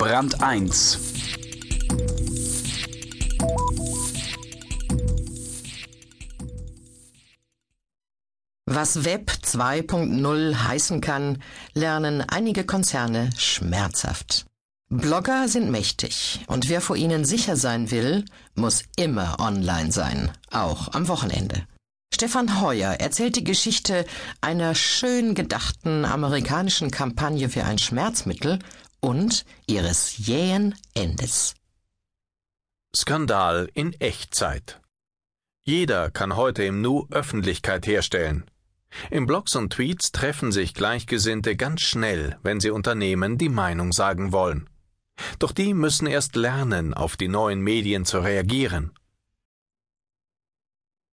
Brand 1 Was Web 2.0 heißen kann, lernen einige Konzerne schmerzhaft. Blogger sind mächtig und wer vor ihnen sicher sein will, muss immer online sein, auch am Wochenende. Stefan Heuer erzählt die Geschichte einer schön gedachten amerikanischen Kampagne für ein Schmerzmittel und ihres jähen Endes. Skandal in Echtzeit. Jeder kann heute im Nu Öffentlichkeit herstellen. In Blogs und Tweets treffen sich Gleichgesinnte ganz schnell, wenn sie Unternehmen die Meinung sagen wollen. Doch die müssen erst lernen, auf die neuen Medien zu reagieren.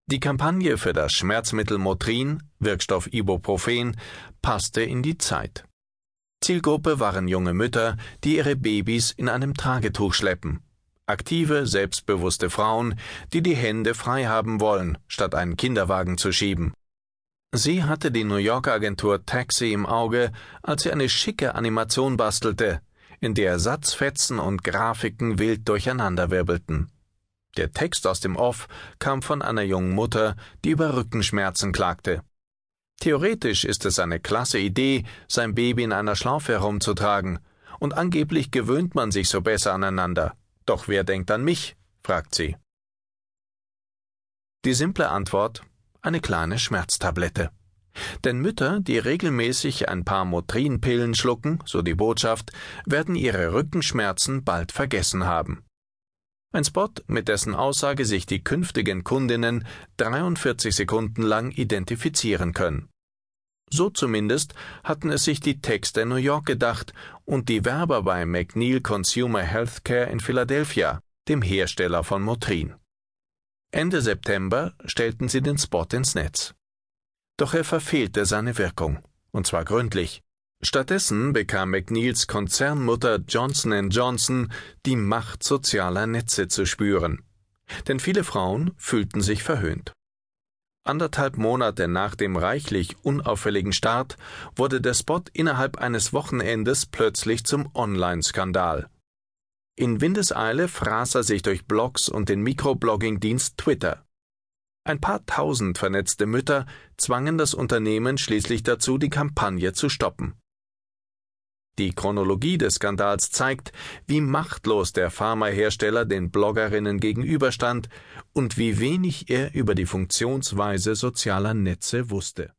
Die Kampagne für das Schmerzmittel Motrin, Wirkstoff Ibuprofen, passte in die Zeit. Zielgruppe waren junge Mütter, die ihre Babys in einem Tragetuch schleppen. Aktive, selbstbewusste Frauen, die die Hände frei haben wollen, statt einen Kinderwagen zu schieben. Sie hatte die New Yorker Agentur Taxi im Auge, als sie eine schicke Animation bastelte, in der Satzfetzen und Grafiken wild durcheinanderwirbelten. Der Text aus dem Off kam von einer jungen Mutter, die über Rückenschmerzen klagte. Theoretisch ist es eine klasse Idee, sein Baby in einer Schlaufe herumzutragen, und angeblich gewöhnt man sich so besser aneinander. Doch wer denkt an mich? fragt sie. Die simple Antwort eine kleine Schmerztablette. Denn Mütter, die regelmäßig ein paar Motrinpillen schlucken, so die Botschaft, werden ihre Rückenschmerzen bald vergessen haben. Ein Spot, mit dessen Aussage sich die künftigen Kundinnen 43 Sekunden lang identifizieren können. So zumindest hatten es sich die Texte New York gedacht und die Werber bei McNeil Consumer Healthcare in Philadelphia, dem Hersteller von Motrin. Ende September stellten sie den Spot ins Netz. Doch er verfehlte seine Wirkung, und zwar gründlich. Stattdessen bekam McNeils Konzernmutter Johnson Johnson die Macht sozialer Netze zu spüren. Denn viele Frauen fühlten sich verhöhnt. Anderthalb Monate nach dem reichlich unauffälligen Start wurde der Spot innerhalb eines Wochenendes plötzlich zum Online-Skandal. In Windeseile fraß er sich durch Blogs und den Mikroblogging-Dienst Twitter. Ein paar tausend vernetzte Mütter zwangen das Unternehmen schließlich dazu, die Kampagne zu stoppen. Die Chronologie des Skandals zeigt, wie machtlos der Pharmahersteller den Bloggerinnen gegenüberstand und wie wenig er über die Funktionsweise sozialer Netze wusste